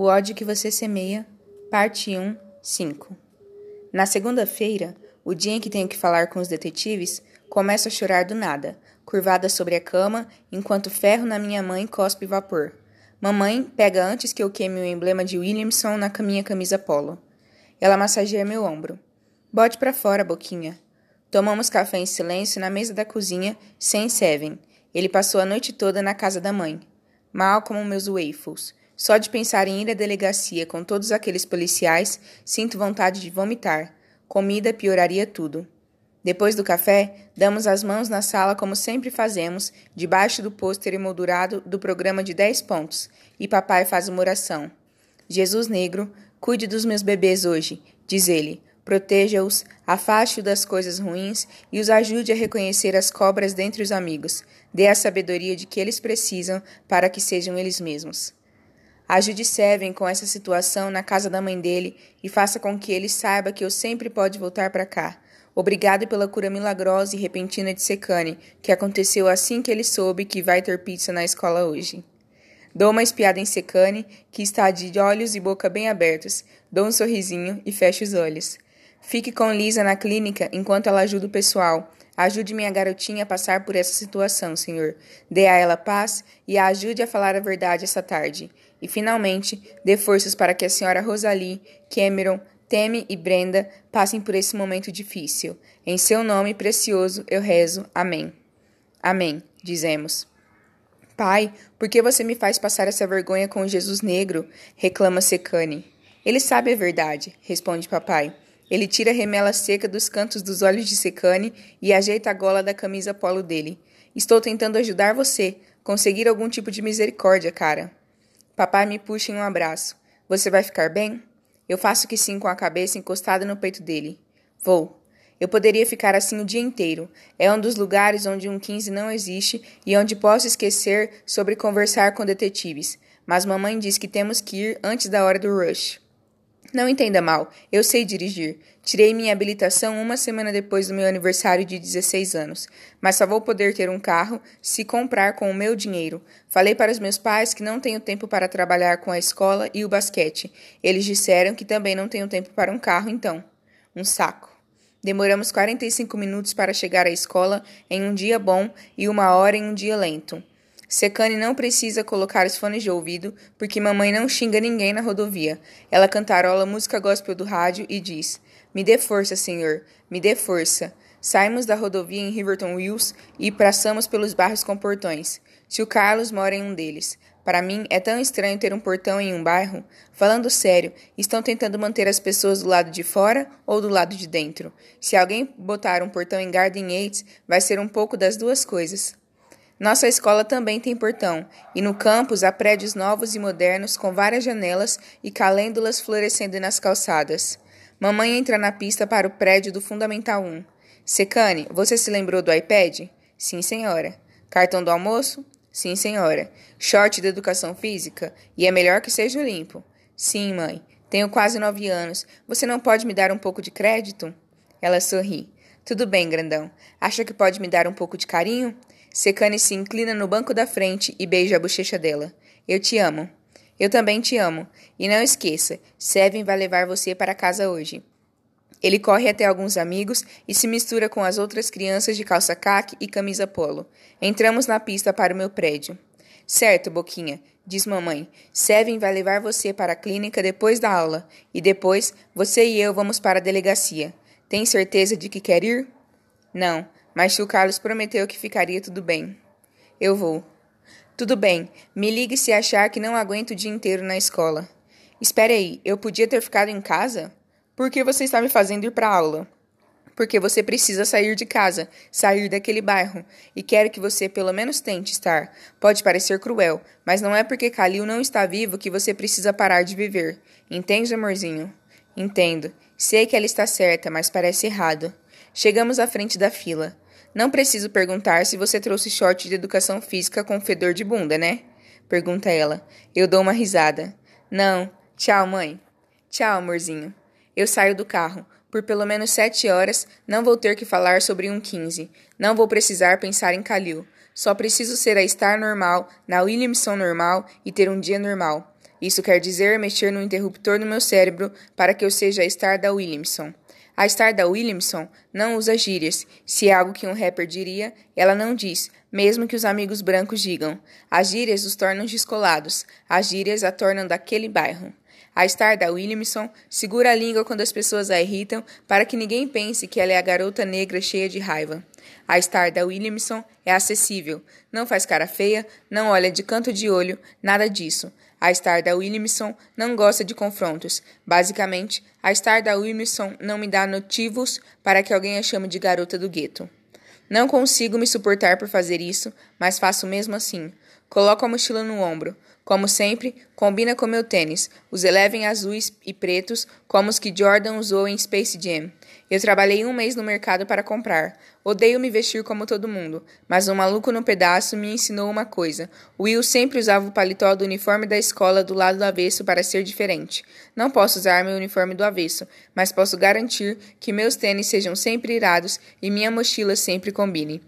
O ódio que você semeia, parte 1, 5. Na segunda-feira, o dia em que tenho que falar com os detetives, começo a chorar do nada, curvada sobre a cama, enquanto ferro na minha mãe cospe vapor. Mamãe pega antes que eu queime o emblema de Williamson na minha camisa polo. Ela massageia meu ombro. Bote para fora, boquinha. Tomamos café em silêncio na mesa da cozinha, sem Seven. Ele passou a noite toda na casa da mãe. Mal como meus waffles. Só de pensar em ir à delegacia com todos aqueles policiais, sinto vontade de vomitar. Comida pioraria tudo. Depois do café, damos as mãos na sala como sempre fazemos, debaixo do pôster emoldurado do programa de 10 pontos, e papai faz uma oração. Jesus negro, cuide dos meus bebês hoje, diz ele. Proteja-os, afaste-os das coisas ruins e os ajude a reconhecer as cobras dentre os amigos. Dê a sabedoria de que eles precisam para que sejam eles mesmos. Ajude Seven com essa situação na casa da mãe dele e faça com que ele saiba que eu sempre pode voltar para cá. Obrigado pela cura milagrosa e repentina de Secane, que aconteceu assim que ele soube que vai ter pizza na escola hoje. Dou uma espiada em Secane, que está de olhos e boca bem abertos. Dou um sorrisinho e fecho os olhos. Fique com Lisa na clínica enquanto ela ajuda o pessoal. Ajude minha garotinha a passar por essa situação, Senhor. Dê a ela paz e a ajude a falar a verdade essa tarde. E, finalmente, dê forças para que a senhora Rosalie, Cameron, Temi e Brenda passem por esse momento difícil. Em seu nome precioso eu rezo. Amém. Amém, dizemos. Pai, por que você me faz passar essa vergonha com Jesus negro? reclama Secane. Ele sabe a verdade, responde papai. Ele tira a remela seca dos cantos dos olhos de Secane e ajeita a gola da camisa polo dele. Estou tentando ajudar você. Conseguir algum tipo de misericórdia, cara. Papai me puxa em um abraço. Você vai ficar bem? Eu faço que sim com a cabeça encostada no peito dele. Vou. Eu poderia ficar assim o dia inteiro. É um dos lugares onde um 15 não existe e onde posso esquecer sobre conversar com detetives. Mas mamãe diz que temos que ir antes da hora do rush. Não entenda mal, eu sei dirigir. Tirei minha habilitação uma semana depois do meu aniversário de 16 anos, mas só vou poder ter um carro se comprar com o meu dinheiro. Falei para os meus pais que não tenho tempo para trabalhar com a escola e o basquete. Eles disseram que também não tenho tempo para um carro, então. Um saco. Demoramos 45 minutos para chegar à escola em um dia bom e uma hora em um dia lento. Secane não precisa colocar os fones de ouvido, porque mamãe não xinga ninguém na rodovia. Ela cantarola música gospel do rádio e diz: Me dê força, Senhor, me dê força. Saímos da rodovia em Riverton Wills e passamos pelos bairros com portões. Se o Carlos mora em um deles. Para mim, é tão estranho ter um portão em um bairro. Falando sério, estão tentando manter as pessoas do lado de fora ou do lado de dentro? Se alguém botar um portão em Garden Yates, vai ser um pouco das duas coisas. Nossa escola também tem portão, e no campus há prédios novos e modernos com várias janelas e calêndulas florescendo nas calçadas. Mamãe entra na pista para o prédio do Fundamental 1. Secane, você se lembrou do iPad? Sim, senhora. Cartão do almoço? Sim, senhora. Short de educação física? E é melhor que seja limpo. Sim, mãe. Tenho quase nove anos. Você não pode me dar um pouco de crédito? Ela sorri. Tudo bem, grandão. Acha que pode me dar um pouco de carinho? Secane se inclina no banco da frente e beija a bochecha dela. Eu te amo. Eu também te amo. E não esqueça, Seven vai levar você para casa hoje. Ele corre até alguns amigos e se mistura com as outras crianças de calça caque e camisa polo. Entramos na pista para o meu prédio. Certo, Boquinha, diz mamãe. Seven vai levar você para a clínica depois da aula. E depois, você e eu vamos para a delegacia. Tem certeza de que quer ir? Não, mas tio Carlos prometeu que ficaria tudo bem. Eu vou. Tudo bem, me ligue se achar que não aguento o dia inteiro na escola. Espere aí, eu podia ter ficado em casa? Por que você está me fazendo ir para aula? Porque você precisa sair de casa, sair daquele bairro, e quero que você pelo menos tente estar. Pode parecer cruel, mas não é porque Kalil não está vivo que você precisa parar de viver. Entende, amorzinho? Entendo. Sei que ela está certa, mas parece errado. Chegamos à frente da fila. Não preciso perguntar se você trouxe short de educação física com fedor de bunda, né? Pergunta ela. Eu dou uma risada. Não. Tchau, mãe. Tchau, amorzinho. Eu saio do carro. Por pelo menos sete horas, não vou ter que falar sobre um 15. Não vou precisar pensar em Calil. Só preciso ser a Star normal, na Williamson normal e ter um dia normal. Isso quer dizer mexer no interruptor no meu cérebro para que eu seja a Star da Williamson. A Star da Williamson não usa gírias. Se é algo que um rapper diria, ela não diz, mesmo que os amigos brancos digam. As gírias os tornam descolados. As gírias a tornam daquele bairro. A Star da Williamson segura a língua quando as pessoas a irritam para que ninguém pense que ela é a garota negra cheia de raiva. A Star da Williamson é acessível, não faz cara feia, não olha de canto de olho, nada disso. A Star da Williamson não gosta de confrontos. Basicamente, a Star da Williamson não me dá motivos para que alguém a chame de garota do gueto. Não consigo me suportar por fazer isso, mas faço mesmo assim. Coloco a mochila no ombro. Como sempre, combina com meu tênis, os Eleven azuis e pretos, como os que Jordan usou em Space Jam. Eu trabalhei um mês no mercado para comprar. Odeio me vestir como todo mundo, mas um maluco no pedaço me ensinou uma coisa. Will sempre usava o paletó do uniforme da escola do lado do avesso para ser diferente. Não posso usar meu uniforme do avesso, mas posso garantir que meus tênis sejam sempre irados e minha mochila sempre combine.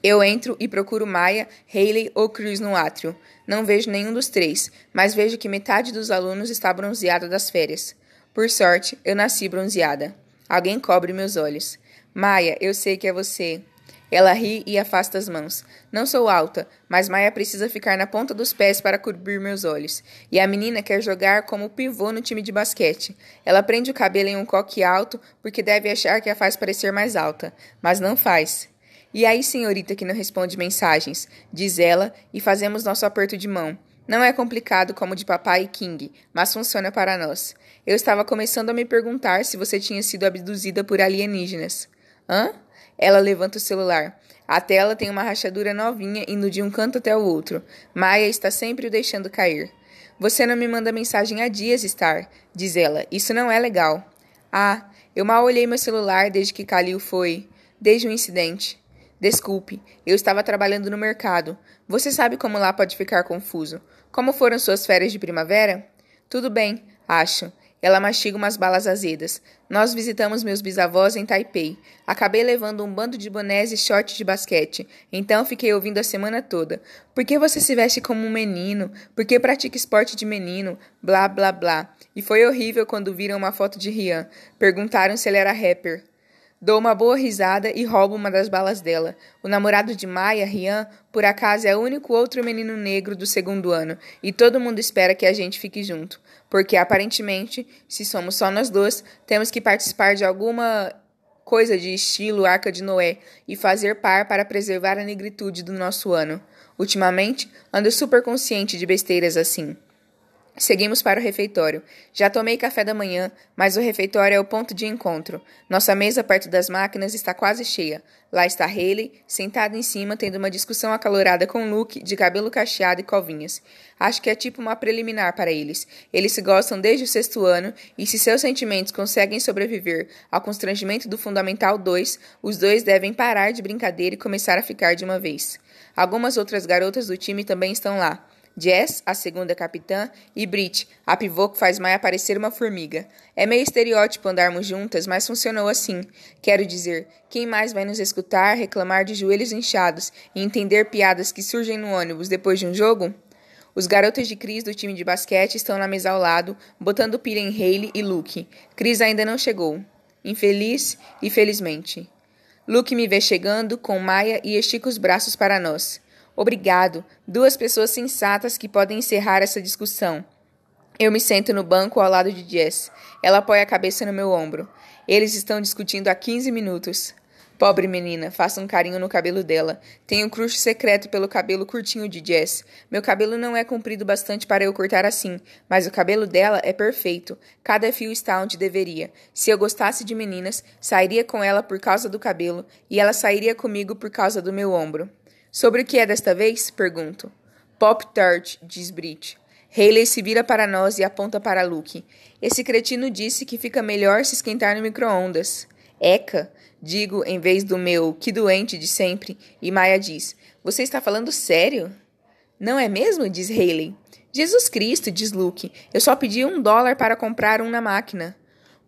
Eu entro e procuro Maia, Haley ou Cruz no átrio. Não vejo nenhum dos três, mas vejo que metade dos alunos está bronzeada das férias. Por sorte, eu nasci bronzeada. Alguém cobre meus olhos. Maia, eu sei que é você. Ela ri e afasta as mãos. Não sou alta, mas Maia precisa ficar na ponta dos pés para cobrir meus olhos. E a menina quer jogar como pivô no time de basquete. Ela prende o cabelo em um coque alto porque deve achar que a faz parecer mais alta, mas não faz. E aí, senhorita que não responde mensagens, diz ela, e fazemos nosso aperto de mão. Não é complicado como de papai e King, mas funciona para nós. Eu estava começando a me perguntar se você tinha sido abduzida por alienígenas. Hã? Ela levanta o celular. A tela tem uma rachadura novinha indo de um canto até o outro. Maia está sempre o deixando cair. Você não me manda mensagem há dias, Star, diz ela. Isso não é legal. Ah, eu mal olhei meu celular desde que Kalil foi. Desde o incidente. Desculpe, eu estava trabalhando no mercado. Você sabe como lá pode ficar confuso. Como foram suas férias de primavera? Tudo bem, acho. Ela mastiga umas balas azedas. Nós visitamos meus bisavós em Taipei. Acabei levando um bando de bonés e shorts de basquete. Então fiquei ouvindo a semana toda. Por que você se veste como um menino? Por que pratica esporte de menino? Blá, blá, blá. E foi horrível quando viram uma foto de Rian. Perguntaram se ele era rapper. Dou uma boa risada e roubo uma das balas dela. O namorado de Maya, Rian, por acaso é o único outro menino negro do segundo ano, e todo mundo espera que a gente fique junto, porque aparentemente, se somos só nós dois, temos que participar de alguma coisa de estilo Arca de Noé e fazer par para preservar a negritude do nosso ano. Ultimamente, ando super consciente de besteiras assim. Seguimos para o refeitório. Já tomei café da manhã, mas o refeitório é o ponto de encontro. Nossa mesa perto das máquinas está quase cheia. Lá está Haley, sentada em cima, tendo uma discussão acalorada com Luke, de cabelo cacheado e covinhas. Acho que é tipo uma preliminar para eles. Eles se gostam desde o sexto ano, e se seus sentimentos conseguem sobreviver ao constrangimento do Fundamental 2, os dois devem parar de brincadeira e começar a ficar de uma vez. Algumas outras garotas do time também estão lá. Jess, a segunda capitã, e Brit, a pivô que faz Maya parecer uma formiga. É meio estereótipo andarmos juntas, mas funcionou assim. Quero dizer, quem mais vai nos escutar reclamar de joelhos inchados e entender piadas que surgem no ônibus depois de um jogo? Os garotos de Cris do time de basquete estão na mesa ao lado, botando pilha em Hayley e Luke. Cris ainda não chegou. Infeliz e felizmente. Luke me vê chegando com Maia e estica os braços para nós. Obrigado. Duas pessoas sensatas que podem encerrar essa discussão. Eu me sento no banco ao lado de Jess. Ela apoia a cabeça no meu ombro. Eles estão discutindo há 15 minutos. Pobre menina, faça um carinho no cabelo dela. Tenho um crush secreto pelo cabelo curtinho de Jess. Meu cabelo não é comprido bastante para eu cortar assim, mas o cabelo dela é perfeito. Cada fio está onde deveria. Se eu gostasse de meninas, sairia com ela por causa do cabelo e ela sairia comigo por causa do meu ombro. Sobre o que é desta vez? Pergunto. Pop Tart, diz Brit. Haley se vira para nós e aponta para Luke. Esse cretino disse que fica melhor se esquentar no micro-ondas. Eca, digo em vez do meu que doente de sempre, e Maya diz: Você está falando sério? Não é mesmo? diz Haley. Jesus Cristo, diz Luke. Eu só pedi um dólar para comprar um na máquina.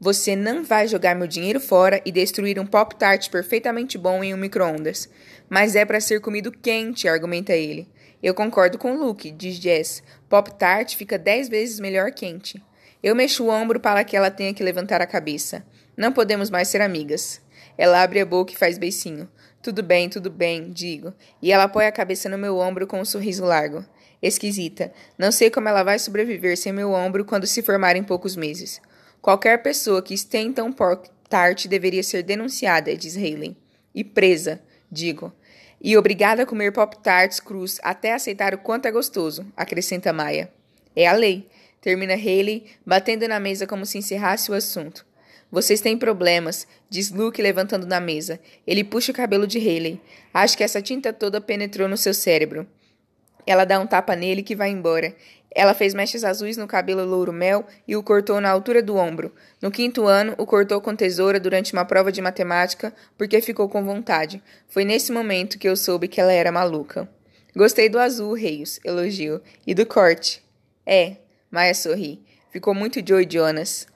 Você não vai jogar meu dinheiro fora e destruir um Pop-Tart perfeitamente bom em um micro-ondas. Mas é para ser comido quente, argumenta ele. Eu concordo com Luke, diz Jess. Pop Tart fica dez vezes melhor quente. Eu mexo o ombro para que ela tenha que levantar a cabeça. Não podemos mais ser amigas. Ela abre a boca e faz beicinho. Tudo bem, tudo bem, digo. E ela apoia a cabeça no meu ombro com um sorriso largo. Esquisita. Não sei como ela vai sobreviver sem meu ombro quando se formar em poucos meses. Qualquer pessoa que estenta um pop tart deveria ser denunciada, diz Haley. E presa, digo. E obrigada a comer pop tarts crus até aceitar o quanto é gostoso, acrescenta Maia. É a lei. Termina Haley, batendo na mesa como se encerrasse o assunto. Vocês têm problemas, diz Luke levantando da mesa. Ele puxa o cabelo de Haley. Acho que essa tinta toda penetrou no seu cérebro. Ela dá um tapa nele que vai embora. Ela fez mechas azuis no cabelo louro-mel e o cortou na altura do ombro. No quinto ano, o cortou com tesoura durante uma prova de matemática porque ficou com vontade. Foi nesse momento que eu soube que ela era maluca. Gostei do azul, Reios, elogio. E do corte. É, Maia sorri. Ficou muito Joey Jonas.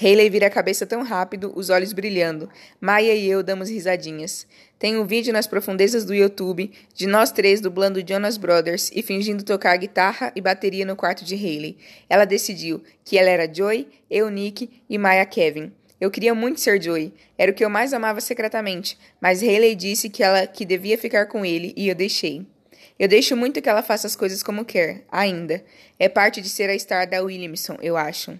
Hayley vira a cabeça tão rápido, os olhos brilhando. Maia e eu damos risadinhas. Tem um vídeo nas profundezas do YouTube de nós três dublando Jonas Brothers e fingindo tocar guitarra e bateria no quarto de Hayley. Ela decidiu que ela era Joy, eu Nick e Maia Kevin. Eu queria muito ser Joy, era o que eu mais amava secretamente, mas Hayley disse que ela que devia ficar com ele e eu deixei. Eu deixo muito que ela faça as coisas como quer, ainda. É parte de ser a star da Williamson, eu acho.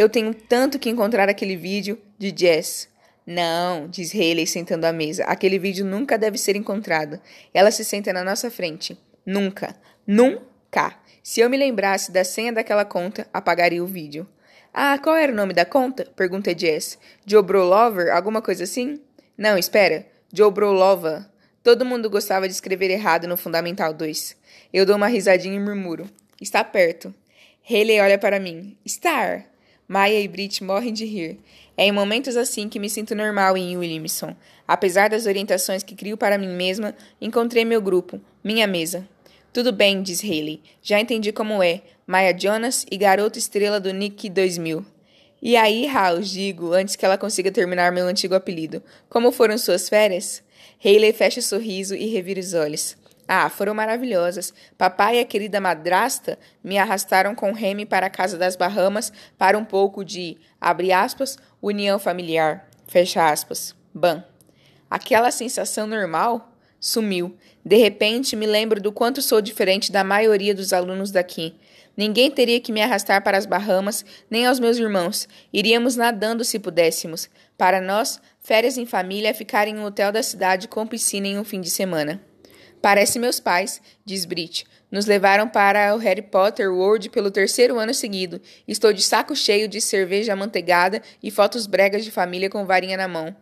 Eu tenho tanto que encontrar aquele vídeo de Jess. Não, diz Haley sentando à mesa. Aquele vídeo nunca deve ser encontrado. Ela se senta na nossa frente. Nunca. Nunca. Se eu me lembrasse da senha daquela conta, apagaria o vídeo. Ah, qual era o nome da conta? Pergunta Jess. Joe Brolover? Alguma coisa assim? Não, espera. Joe Brolova. Todo mundo gostava de escrever errado no Fundamental 2. Eu dou uma risadinha e murmuro. Está perto. Haley olha para mim. Star. Maia e Brit morrem de rir. É em momentos assim que me sinto normal em Williamson. Apesar das orientações que crio para mim mesma, encontrei meu grupo, minha mesa. Tudo bem, diz Haley. Já entendi como é. Maia Jonas e garota estrela do Nick 2000. E aí, House, digo, antes que ela consiga terminar meu antigo apelido. Como foram suas férias? Haley fecha o sorriso e revira os olhos. Ah, foram maravilhosas. Papai e a querida madrasta me arrastaram com Remy para a casa das Bahamas para um pouco de, abre aspas, união familiar, fecha aspas. Bam. Aquela sensação normal sumiu. De repente, me lembro do quanto sou diferente da maioria dos alunos daqui. Ninguém teria que me arrastar para as Bahamas, nem aos meus irmãos. Iríamos nadando se pudéssemos. Para nós, férias em família é ficar em um hotel da cidade com piscina em um fim de semana. Parece meus pais, diz Brit. Nos levaram para o Harry Potter World pelo terceiro ano seguido. Estou de saco cheio de cerveja amanteigada e fotos bregas de família com varinha na mão.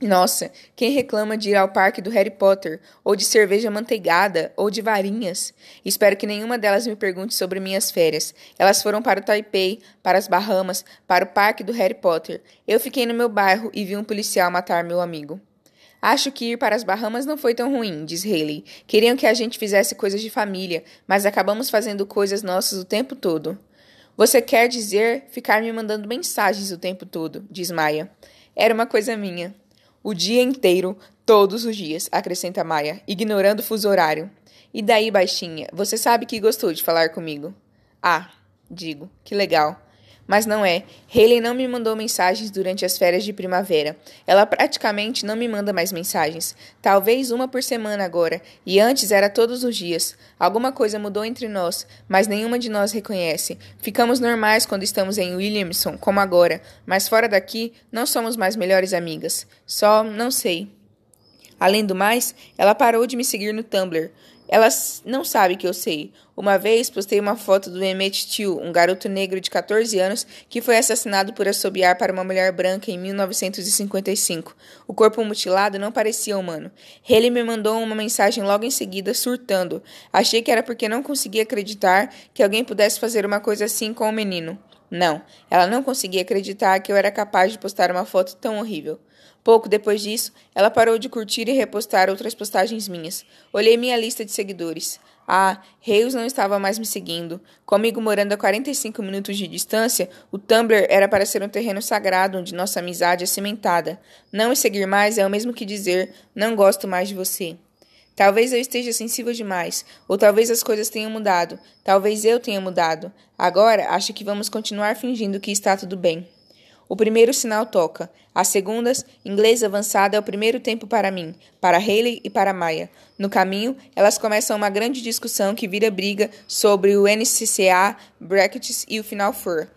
Nossa, quem reclama de ir ao parque do Harry Potter, ou de cerveja manteigada, ou de varinhas? Espero que nenhuma delas me pergunte sobre minhas férias. Elas foram para o Taipei, para as Bahamas, para o parque do Harry Potter. Eu fiquei no meu bairro e vi um policial matar meu amigo. Acho que ir para as Bahamas não foi tão ruim, diz Haley. Queriam que a gente fizesse coisas de família, mas acabamos fazendo coisas nossas o tempo todo. Você quer dizer ficar me mandando mensagens o tempo todo, diz Maia. Era uma coisa minha. O dia inteiro, todos os dias, acrescenta Maia, ignorando o fuso horário. E daí, baixinha, você sabe que gostou de falar comigo? Ah, digo, que legal. Mas não é. Haley não me mandou mensagens durante as férias de primavera. Ela praticamente não me manda mais mensagens. Talvez uma por semana agora, e antes era todos os dias. Alguma coisa mudou entre nós, mas nenhuma de nós reconhece. Ficamos normais quando estamos em Williamson, como agora, mas fora daqui não somos mais melhores amigas. Só não sei. Além do mais, ela parou de me seguir no Tumblr. Ela não sabe que eu sei. Uma vez postei uma foto do Emmett Till, um garoto negro de 14 anos que foi assassinado por assobiar para uma mulher branca em 1955. O corpo mutilado não parecia humano. Haley me mandou uma mensagem logo em seguida, surtando. Achei que era porque não conseguia acreditar que alguém pudesse fazer uma coisa assim com o menino. Não, ela não conseguia acreditar que eu era capaz de postar uma foto tão horrível. Pouco depois disso, ela parou de curtir e repostar outras postagens minhas. Olhei minha lista de seguidores. Ah, Reis não estava mais me seguindo. Comigo morando a 45 minutos de distância, o Tumblr era para ser um terreno sagrado onde nossa amizade é cimentada. Não me seguir mais é o mesmo que dizer: não gosto mais de você. Talvez eu esteja sensível demais, ou talvez as coisas tenham mudado, talvez eu tenha mudado. Agora acho que vamos continuar fingindo que está tudo bem. O primeiro sinal toca. As segundas, inglês avançado, é o primeiro tempo para mim, para Haley e para Maya. No caminho, elas começam uma grande discussão que vira briga sobre o NCCA, brackets e o Final Four.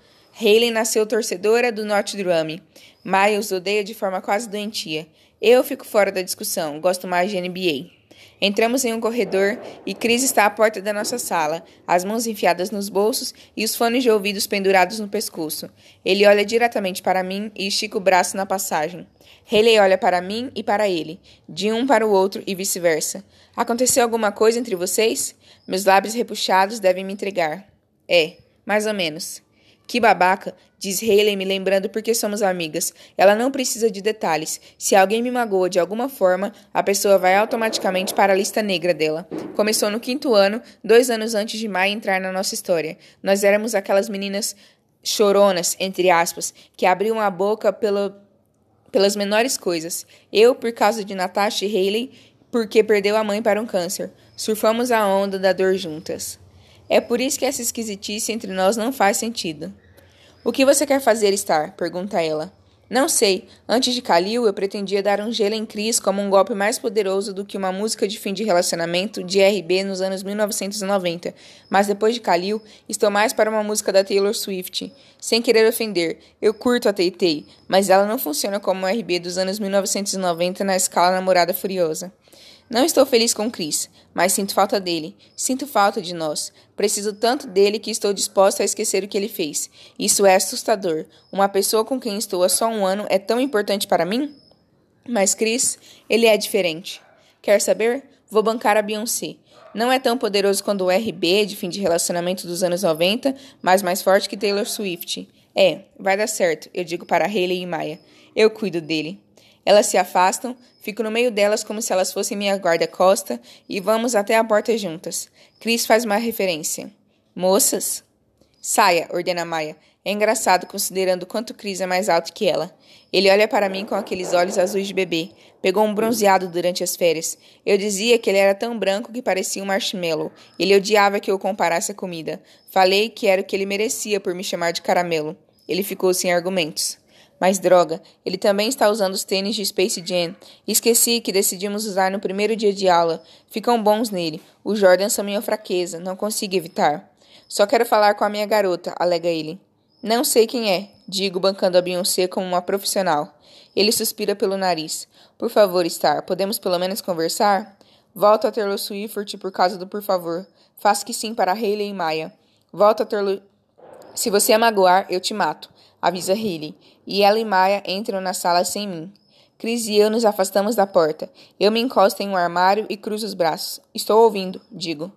Haley nasceu torcedora do North Drum. Maya os odeia de forma quase doentia. Eu fico fora da discussão, gosto mais de NBA. Entramos em um corredor e Cris está à porta da nossa sala, as mãos enfiadas nos bolsos e os fones de ouvidos pendurados no pescoço. Ele olha diretamente para mim e estica o braço na passagem. Haley olha para mim e para ele, de um para o outro e vice-versa. Aconteceu alguma coisa entre vocês? Meus lábios repuxados devem me entregar. É, mais ou menos. Que babaca, diz Hayley me lembrando porque somos amigas. Ela não precisa de detalhes. Se alguém me magoa de alguma forma, a pessoa vai automaticamente para a lista negra dela. Começou no quinto ano, dois anos antes de Mai entrar na nossa história. Nós éramos aquelas meninas choronas, entre aspas, que abriam a boca pelo, pelas menores coisas. Eu, por causa de Natasha e Hayley, porque perdeu a mãe para um câncer. Surfamos a onda da dor juntas. É por isso que essa esquisitice entre nós não faz sentido. O que você quer fazer, Star? pergunta ela. Não sei. Antes de Kalil, eu pretendia dar um gelo em Chris como um golpe mais poderoso do que uma música de fim de relacionamento de RB nos anos 1990. Mas depois de Kalil, estou mais para uma música da Taylor Swift. Sem querer ofender, eu curto a Tay mas ela não funciona como um RB dos anos 1990 na escala namorada furiosa. Não estou feliz com Chris, mas sinto falta dele. Sinto falta de nós. Preciso tanto dele que estou disposta a esquecer o que ele fez. Isso é assustador. Uma pessoa com quem estou há só um ano é tão importante para mim? Mas Chris, ele é diferente. Quer saber? Vou bancar a Beyoncé. Não é tão poderoso quanto o RB de fim de relacionamento dos anos 90, mas mais forte que Taylor Swift. É, vai dar certo, eu digo para Hayley e Maya. Eu cuido dele. Elas se afastam, fico no meio delas como se elas fossem minha guarda-costa e vamos até a porta juntas. Cris faz uma referência. Moças? Saia, ordena Maia. É engraçado considerando quanto Cris é mais alto que ela. Ele olha para mim com aqueles olhos azuis de bebê. Pegou um bronzeado durante as férias. Eu dizia que ele era tão branco que parecia um marshmallow. Ele odiava que eu comparasse a comida. Falei que era o que ele merecia por me chamar de caramelo. Ele ficou sem argumentos. Mas droga, ele também está usando os tênis de Space Jam. Esqueci que decidimos usar no primeiro dia de aula. Ficam bons nele. Os Jordans são minha fraqueza, não consigo evitar. Só quero falar com a minha garota, alega ele. Não sei quem é, digo, bancando a Beyoncé como uma profissional. Ele suspira pelo nariz. Por favor, Star, podemos pelo menos conversar? Volto a Taylor Swift por causa do por favor. Faço que sim para Hayley e Maya. Volto a Taylor... Se você a magoar, eu te mato avisa Riley, e ela e Maya entram na sala sem mim. Chris e eu nos afastamos da porta. Eu me encosto em um armário e cruzo os braços. Estou ouvindo, digo.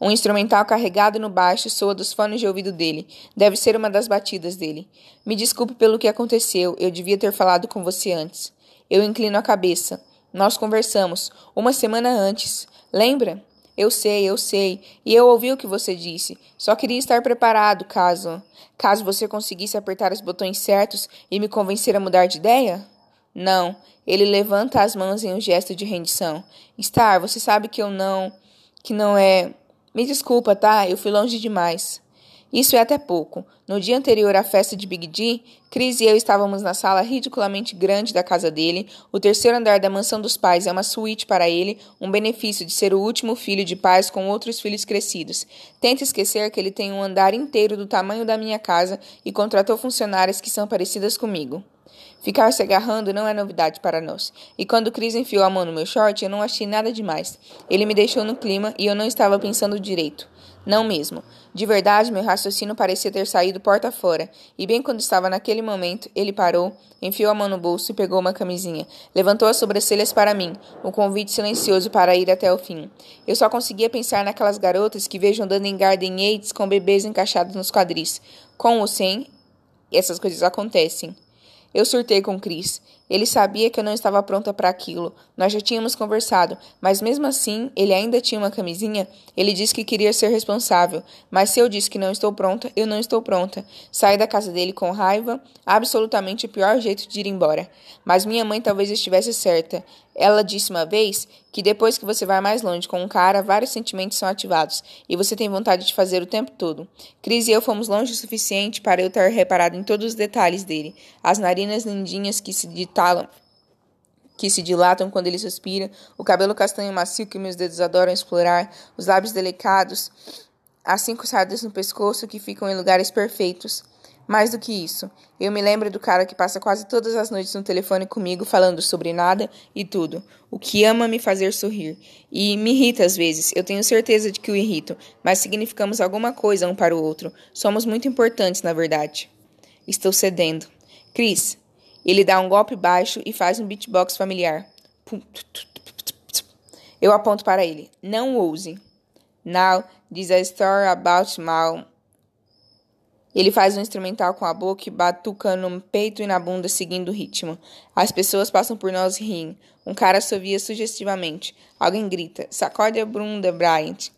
Um instrumental carregado no baixo soa dos fones de ouvido dele. Deve ser uma das batidas dele. Me desculpe pelo que aconteceu. Eu devia ter falado com você antes. Eu inclino a cabeça. Nós conversamos uma semana antes. Lembra? Eu sei, eu sei. E eu ouvi o que você disse. Só queria estar preparado caso. Caso você conseguisse apertar os botões certos e me convencer a mudar de ideia? Não. Ele levanta as mãos em um gesto de rendição. Star, você sabe que eu não. que não é. Me desculpa, tá? Eu fui longe demais. Isso é até pouco. No dia anterior à festa de Big D, Chris e eu estávamos na sala ridiculamente grande da casa dele. O terceiro andar da mansão dos pais é uma suíte para ele, um benefício de ser o último filho de pais com outros filhos crescidos. Tenta esquecer que ele tem um andar inteiro do tamanho da minha casa e contratou funcionárias que são parecidas comigo. Ficar se agarrando não é novidade para nós. E quando Chris enfiou a mão no meu short, eu não achei nada demais. Ele me deixou no clima e eu não estava pensando direito. Não mesmo. De verdade, meu raciocínio parecia ter saído porta fora, e bem quando estava naquele momento, ele parou, enfiou a mão no bolso e pegou uma camisinha. Levantou as sobrancelhas para mim, um convite silencioso para ir até o fim. Eu só conseguia pensar naquelas garotas que vejo andando em Garden Aids com bebês encaixados nos quadris. Com ou sem, essas coisas acontecem. Eu surtei com Chris. Ele sabia que eu não estava pronta para aquilo. Nós já tínhamos conversado, mas mesmo assim, ele ainda tinha uma camisinha. Ele disse que queria ser responsável, mas se eu disse que não estou pronta, eu não estou pronta. Saí da casa dele com raiva, absolutamente o pior jeito de ir embora. Mas minha mãe talvez estivesse certa. Ela disse uma vez que depois que você vai mais longe com um cara, vários sentimentos são ativados e você tem vontade de fazer o tempo todo. Cris e eu fomos longe o suficiente para eu ter reparado em todos os detalhes dele: as narinas lindinhas que se que se dilatam quando ele suspira, o cabelo castanho macio que meus dedos adoram explorar, os lábios delicados, as cinco sardas no pescoço que ficam em lugares perfeitos. Mais do que isso, eu me lembro do cara que passa quase todas as noites no telefone comigo falando sobre nada e tudo, o que ama me fazer sorrir. E me irrita às vezes, eu tenho certeza de que o irrito, mas significamos alguma coisa um para o outro. Somos muito importantes, na verdade. Estou cedendo. Chris, ele dá um golpe baixo e faz um beatbox familiar. Eu aponto para ele. Não ouse. Now, is a story about Mal ele faz um instrumental com a boca e batuca no peito e na bunda seguindo o ritmo. As pessoas passam por nós e riem. Um cara sovia sugestivamente. Alguém grita: Sacode a bunda, Bryant.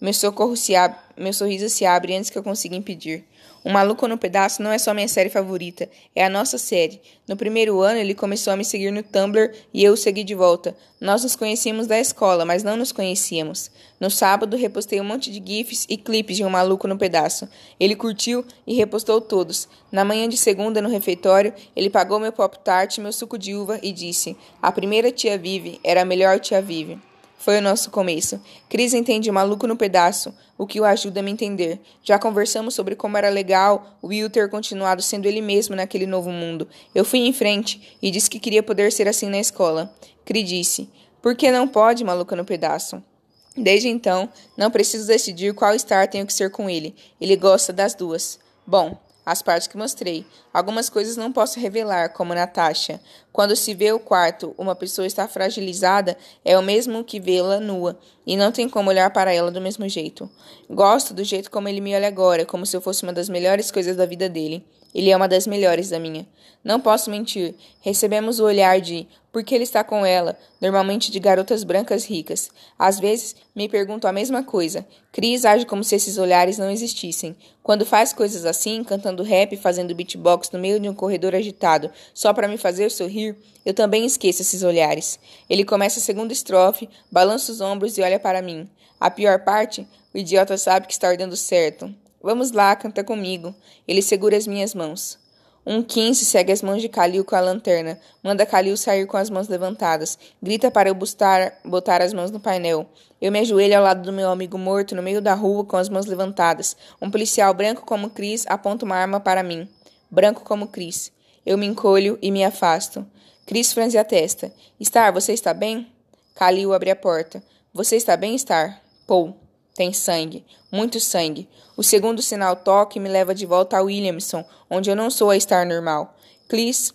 Meu, socorro se Meu sorriso se abre antes que eu consiga impedir. Um Maluco no Pedaço não é só minha série favorita, é a nossa série. No primeiro ano, ele começou a me seguir no Tumblr e eu o segui de volta. Nós nos conhecíamos da escola, mas não nos conhecíamos. No sábado, repostei um monte de GIFs e clipes de Um Maluco no Pedaço. Ele curtiu e repostou todos. Na manhã de segunda, no refeitório, ele pagou meu pop-tart, meu suco de uva e disse: A primeira tia Vive era a melhor tia Vive. Foi o nosso começo. Cris entende maluco no pedaço, o que o ajuda a me entender. Já conversamos sobre como era legal Will ter continuado sendo ele mesmo naquele novo mundo. Eu fui em frente e disse que queria poder ser assim na escola. Cris disse: Por que não pode, maluco no pedaço? Desde então, não preciso decidir qual star tenho que ser com ele. Ele gosta das duas. Bom, as partes que mostrei. Algumas coisas não posso revelar, como Natasha. Quando se vê o quarto, uma pessoa está fragilizada, é o mesmo que vê-la nua, e não tem como olhar para ela do mesmo jeito. Gosto do jeito como ele me olha agora, como se eu fosse uma das melhores coisas da vida dele. Ele é uma das melhores da minha. Não posso mentir. Recebemos o olhar de por que ele está com ela, normalmente de garotas brancas ricas. Às vezes me pergunto a mesma coisa. Cris age como se esses olhares não existissem. Quando faz coisas assim, cantando rap, fazendo beatbox no meio de um corredor agitado, só para me fazer sorrir, eu também esqueço esses olhares. Ele começa a segunda estrofe, balança os ombros e olha para mim. A pior parte, o idiota sabe que está dando certo. Vamos lá, canta comigo. Ele segura as minhas mãos. Um quinze segue as mãos de Calil com a lanterna. Manda Calil sair com as mãos levantadas. Grita para eu bustar, botar as mãos no painel. Eu me ajoelho ao lado do meu amigo morto, no meio da rua, com as mãos levantadas. Um policial branco como Chris aponta uma arma para mim. Branco como Chris. Eu me encolho e me afasto. Chris franze a testa. Star, você está bem? Calil abre a porta. Você está bem, Star? Paul. Tem sangue, muito sangue. O segundo sinal toque me leva de volta a Williamson, onde eu não sou a estar normal. Chris,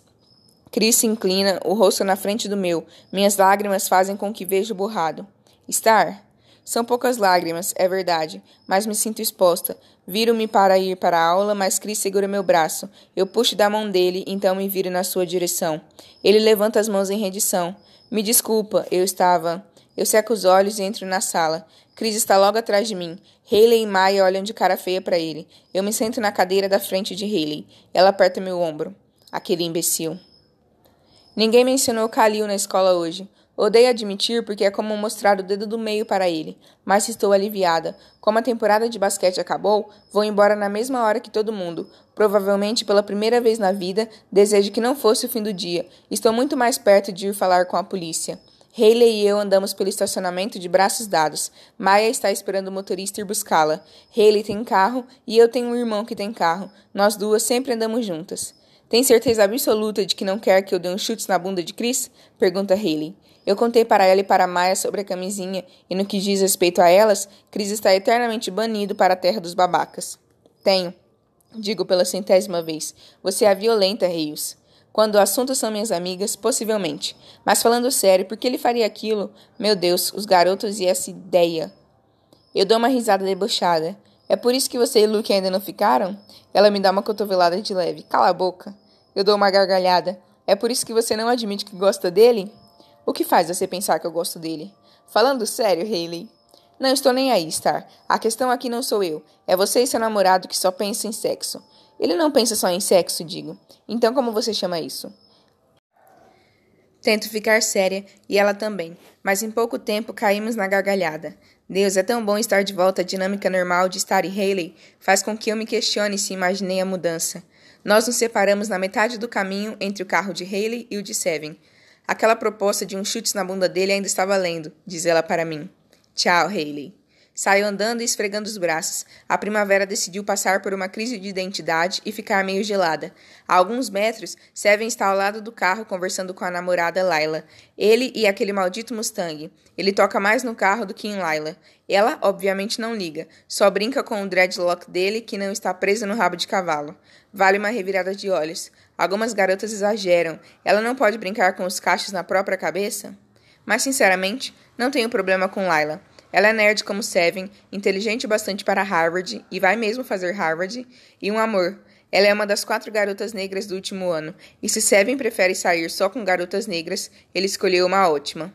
Chris se inclina, o rosto na frente do meu. Minhas lágrimas fazem com que veja borrado. Star? São poucas lágrimas, é verdade, mas me sinto exposta. Viro-me para ir para a aula, mas Chris segura meu braço. Eu puxo da mão dele, então me viro na sua direção. Ele levanta as mãos em rendição. Me desculpa, eu estava. Eu seco os olhos e entro na sala. Chris está logo atrás de mim. Hayley e Maya olham de cara feia para ele. Eu me sento na cadeira da frente de Hayley. Ela aperta meu ombro. Aquele imbecil. Ninguém mencionou Khalil na escola hoje. Odeio admitir porque é como mostrar o dedo do meio para ele, mas estou aliviada. Como a temporada de basquete acabou, vou embora na mesma hora que todo mundo. Provavelmente pela primeira vez na vida, desejo que não fosse o fim do dia. Estou muito mais perto de ir falar com a polícia. Hayley e eu andamos pelo estacionamento de braços dados. Maya está esperando o motorista ir buscá-la. Hayley tem carro e eu tenho um irmão que tem carro. Nós duas sempre andamos juntas. Tem certeza absoluta de que não quer que eu dê um chute na bunda de Chris? Pergunta Hayley. Eu contei para ela e para Maya sobre a camisinha, e no que diz respeito a elas, Chris está eternamente banido para a terra dos babacas. Tenho. Digo pela centésima vez. Você é violenta, Rios. Quando o assunto são minhas amigas, possivelmente. Mas falando sério, por que ele faria aquilo? Meu Deus, os garotos e essa ideia. Eu dou uma risada debochada. É por isso que você e Luke ainda não ficaram? Ela me dá uma cotovelada de leve. Cala a boca. Eu dou uma gargalhada. É por isso que você não admite que gosta dele? O que faz você pensar que eu gosto dele? Falando sério, Hayley. Não estou nem aí, Star. A questão aqui não sou eu. É você e seu namorado que só pensa em sexo. Ele não pensa só em sexo, digo. Então como você chama isso? Tento ficar séria e ela também, mas em pouco tempo caímos na gargalhada. Deus, é tão bom estar de volta à dinâmica normal de Star e Haley, faz com que eu me questione se imaginei a mudança. Nós nos separamos na metade do caminho entre o carro de Haley e o de Seven. Aquela proposta de um chute na bunda dele ainda está valendo, diz ela para mim. Tchau, Haley. Saiu andando e esfregando os braços. A primavera decidiu passar por uma crise de identidade e ficar meio gelada. A alguns metros, Seven está ao lado do carro conversando com a namorada Laila. Ele e aquele maldito Mustang. Ele toca mais no carro do que em Laila. Ela, obviamente, não liga. Só brinca com o dreadlock dele que não está preso no rabo de cavalo. Vale uma revirada de olhos. Algumas garotas exageram. Ela não pode brincar com os cachos na própria cabeça? Mas, sinceramente, não tenho problema com Laila. Ela é nerd como Seven, inteligente bastante para Harvard e vai mesmo fazer Harvard, e um amor. Ela é uma das quatro garotas negras do último ano, e se Seven prefere sair só com garotas negras, ele escolheu uma ótima.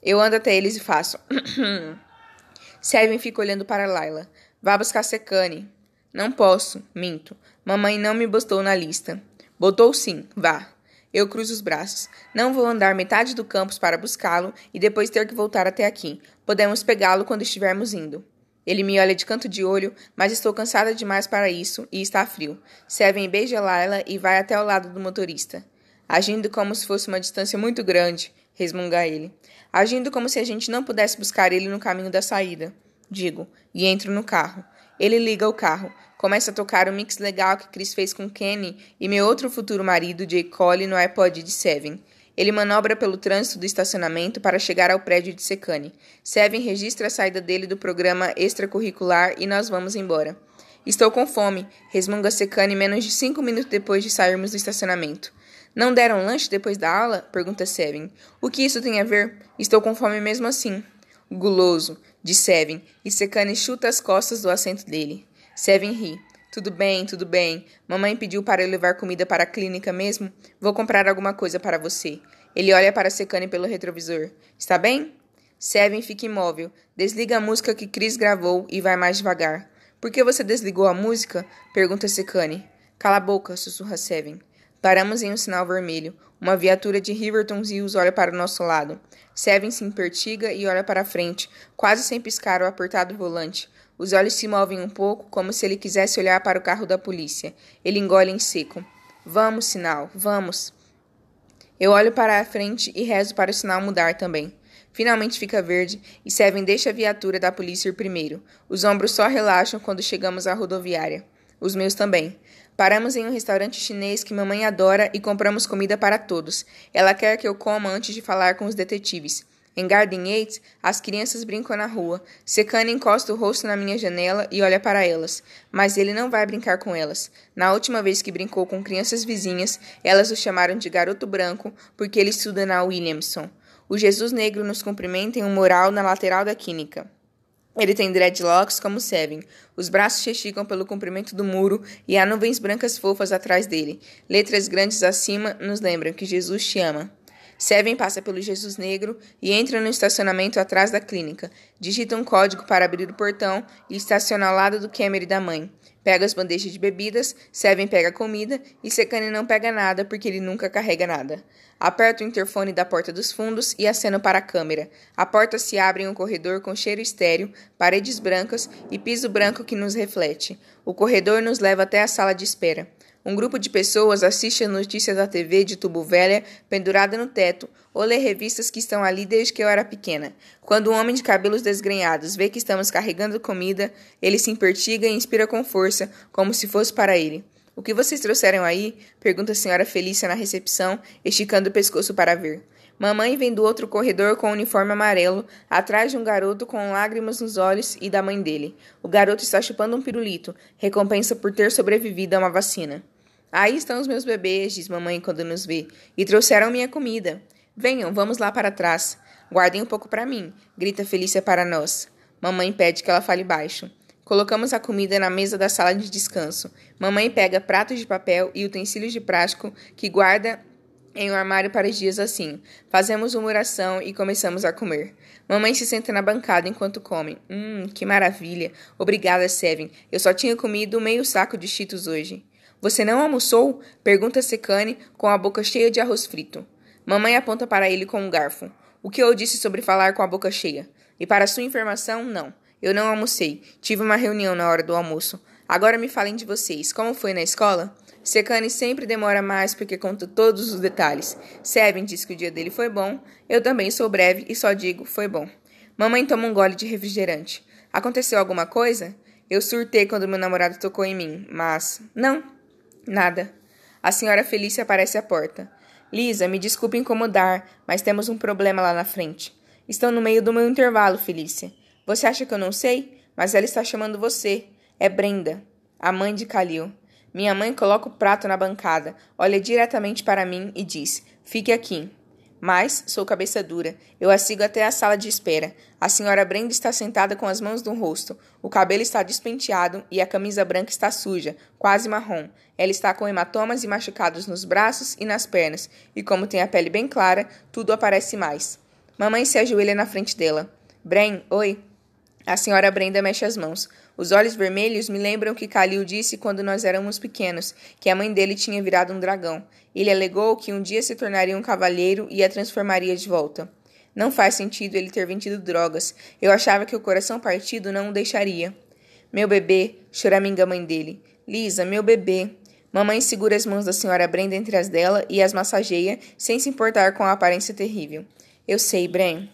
Eu ando até eles e faço. Seven fica olhando para Laila. Vá buscar Secane. Não posso, minto. Mamãe não me botou na lista. Botou sim, vá. Eu cruzo os braços. Não vou andar metade do campus para buscá-lo e depois ter que voltar até aqui. Podemos pegá-lo quando estivermos indo. Ele me olha de canto de olho, mas estou cansada demais para isso e está frio. Seven beija Laila e vai até ao lado do motorista. Agindo como se fosse uma distância muito grande, resmunga ele. Agindo como se a gente não pudesse buscar ele no caminho da saída. Digo, e entro no carro. Ele liga o carro. Começa a tocar o mix legal que Chris fez com Kenny e meu outro futuro marido, Jay Cole, no iPod de Seven. Ele manobra pelo trânsito do estacionamento para chegar ao prédio de Secane. Seven registra a saída dele do programa extracurricular e nós vamos embora. Estou com fome, resmunga Secane menos de cinco minutos depois de sairmos do estacionamento. Não deram lanche depois da aula? pergunta Seven. O que isso tem a ver? Estou com fome mesmo assim. Guloso, diz Seven, e Secane chuta as costas do assento dele. Seven ri. Tudo bem, tudo bem. Mamãe pediu para eu levar comida para a clínica mesmo. Vou comprar alguma coisa para você. Ele olha para Secane pelo retrovisor. Está bem? Seven fica imóvel. Desliga a música que Chris gravou e vai mais devagar. Por que você desligou a música? Pergunta Secane. Cala a boca, sussurra Seven. Paramos em um sinal vermelho. Uma viatura de Riverton Hills olha para o nosso lado. Seven se impertiga e olha para frente, quase sem piscar o apertado volante. Os olhos se movem um pouco, como se ele quisesse olhar para o carro da polícia. Ele engole em seco. Vamos, sinal, vamos. Eu olho para a frente e rezo para o sinal mudar também. Finalmente fica verde e Seven deixa a viatura da polícia ir primeiro. Os ombros só relaxam quando chegamos à rodoviária. Os meus também. Paramos em um restaurante chinês que mamãe adora e compramos comida para todos. Ela quer que eu coma antes de falar com os detetives. Em Garden Yates, as crianças brincam na rua. Secane encosta o rosto na minha janela e olha para elas. Mas ele não vai brincar com elas. Na última vez que brincou com crianças vizinhas, elas o chamaram de garoto branco porque ele estuda na Williamson. O Jesus Negro nos cumprimenta em um mural na lateral da química. Ele tem dreadlocks como Seven. Os braços chechicam pelo comprimento do muro e há nuvens brancas fofas atrás dele. Letras grandes acima nos lembram que Jesus te ama. Seven passa pelo Jesus Negro e entra no estacionamento atrás da clínica. Digita um código para abrir o portão e estaciona ao lado do Camry da mãe. Pega as bandejas de bebidas, Seven pega comida e Secane não pega nada porque ele nunca carrega nada. Aperto o interfone da porta dos fundos e aceno para a câmera. A porta se abre em um corredor com cheiro estéreo, paredes brancas e piso branco que nos reflete. O corredor nos leva até a sala de espera. Um grupo de pessoas assiste a notícias da TV de tubo velha pendurada no teto ou lê revistas que estão ali desde que eu era pequena. Quando um homem de cabelos desgrenhados vê que estamos carregando comida, ele se impertiga e inspira com força, como se fosse para ele. O que vocês trouxeram aí? pergunta a senhora Felícia na recepção, esticando o pescoço para ver. Mamãe vem do outro corredor com um uniforme amarelo, atrás de um garoto com lágrimas nos olhos e da mãe dele. O garoto está chupando um pirulito, recompensa por ter sobrevivido a uma vacina. Aí estão os meus bebês, diz mamãe quando nos vê, e trouxeram minha comida. Venham, vamos lá para trás. Guardem um pouco para mim, grita Felícia para nós. Mamãe pede que ela fale baixo. Colocamos a comida na mesa da sala de descanso. Mamãe pega pratos de papel e utensílios de plástico que guarda em um armário para dias assim. Fazemos uma oração e começamos a comer. Mamãe se senta na bancada enquanto come. Hum, que maravilha. Obrigada, Seven. Eu só tinha comido meio saco de cheetos hoje. Você não almoçou? Pergunta Secane com a boca cheia de arroz frito. Mamãe aponta para ele com um garfo. O que eu disse sobre falar com a boca cheia? E para sua informação, não. Eu não almocei. Tive uma reunião na hora do almoço. Agora me falem de vocês. Como foi na escola? Secane sempre demora mais porque conta todos os detalhes. Seven diz que o dia dele foi bom. Eu também sou breve e só digo foi bom. Mamãe toma um gole de refrigerante. Aconteceu alguma coisa? Eu surtei quando meu namorado tocou em mim, mas. Não, nada. A senhora Felícia aparece à porta. Lisa, me desculpe incomodar, mas temos um problema lá na frente. Estão no meio do meu intervalo, Felícia. Você acha que eu não sei? Mas ela está chamando você. É Brenda, a mãe de Calil. Minha mãe coloca o prato na bancada, olha diretamente para mim e diz: Fique aqui. Mas sou cabeça dura. Eu a sigo até a sala de espera. A senhora Brenda está sentada com as mãos no rosto. O cabelo está despenteado e a camisa branca está suja, quase marrom. Ela está com hematomas e machucados nos braços e nas pernas, e como tem a pele bem clara, tudo aparece mais. Mamãe se ajoelha na frente dela. Bren, oi. A senhora Brenda mexe as mãos. Os olhos vermelhos me lembram que Kalil disse quando nós éramos pequenos, que a mãe dele tinha virado um dragão. Ele alegou que um dia se tornaria um cavalheiro e a transformaria de volta. Não faz sentido ele ter vendido drogas. Eu achava que o coração partido não o deixaria. Meu bebê, choraminga a mãe dele. Lisa, meu bebê. Mamãe segura as mãos da senhora Brenda entre as dela e as massageia, sem se importar com a aparência terrível. Eu sei, Bren.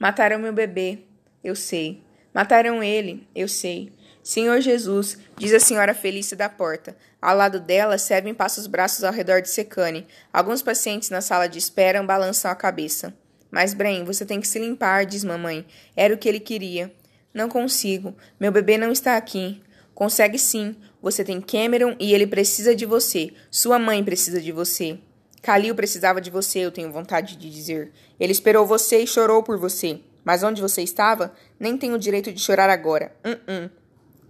Mataram meu bebê. Eu sei. Mataram ele, eu sei. Senhor Jesus, diz a senhora Felícia da porta. Ao lado dela, Seven passa os braços ao redor de Secane. Alguns pacientes na sala de espera balançam a cabeça. Mas, Bren, você tem que se limpar, diz mamãe. Era o que ele queria. Não consigo. Meu bebê não está aqui. Consegue sim. Você tem Cameron e ele precisa de você. Sua mãe precisa de você. Kalil precisava de você, eu tenho vontade de dizer. Ele esperou você e chorou por você. Mas onde você estava? Nem tenho o direito de chorar agora. Hum, hum.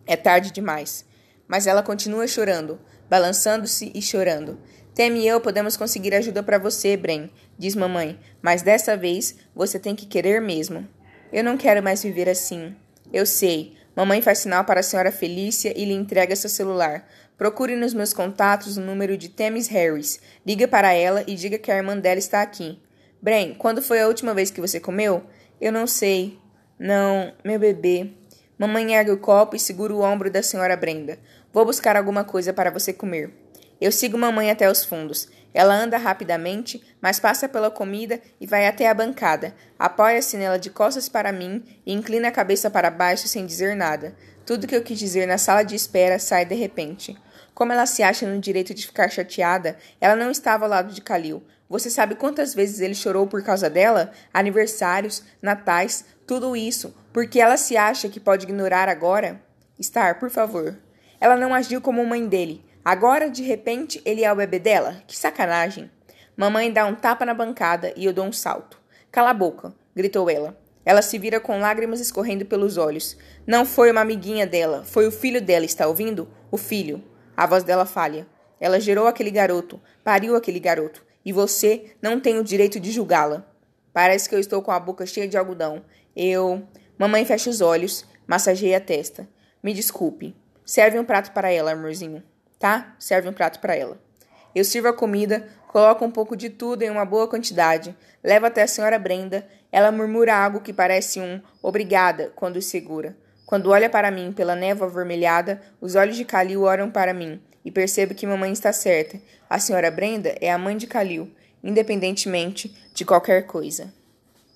É tarde demais. Mas ela continua chorando, balançando-se e chorando. Temi e eu podemos conseguir ajuda para você, Bren, diz mamãe, mas dessa vez você tem que querer mesmo. Eu não quero mais viver assim. Eu sei. Mamãe faz sinal para a senhora Felícia e lhe entrega seu celular. Procure nos meus contatos o número de Temis Harris. Liga para ela e diga que a irmã dela está aqui. Bren, quando foi a última vez que você comeu? Eu não sei. Não, meu bebê. Mamãe ergue o copo e segura o ombro da senhora Brenda. Vou buscar alguma coisa para você comer. Eu sigo mamãe até os fundos. Ela anda rapidamente, mas passa pela comida e vai até a bancada. Apoia-se nela de costas para mim e inclina a cabeça para baixo sem dizer nada. Tudo que eu quis dizer na sala de espera sai de repente. Como ela se acha no direito de ficar chateada, ela não estava ao lado de Kalil, você sabe quantas vezes ele chorou por causa dela? Aniversários, natais, tudo isso, porque ela se acha que pode ignorar agora? Star, por favor. Ela não agiu como mãe dele. Agora, de repente, ele é o bebê dela? Que sacanagem. Mamãe dá um tapa na bancada e eu dou um salto. Cala a boca, gritou ela. Ela se vira com lágrimas escorrendo pelos olhos. Não foi uma amiguinha dela, foi o filho dela, está ouvindo? O filho. A voz dela falha. Ela gerou aquele garoto, pariu aquele garoto e você não tem o direito de julgá-la. Parece que eu estou com a boca cheia de algodão. Eu. Mamãe fecha os olhos, massageia a testa. Me desculpe. Serve um prato para ela, amorzinho. Tá? Serve um prato para ela. Eu sirvo a comida, coloco um pouco de tudo em uma boa quantidade, levo até a senhora Brenda. Ela murmura algo que parece um obrigada quando segura. Quando olha para mim pela névoa avermelhada, os olhos de Calil olham para mim e percebo que mamãe está certa. A senhora Brenda é a mãe de Calil, independentemente de qualquer coisa.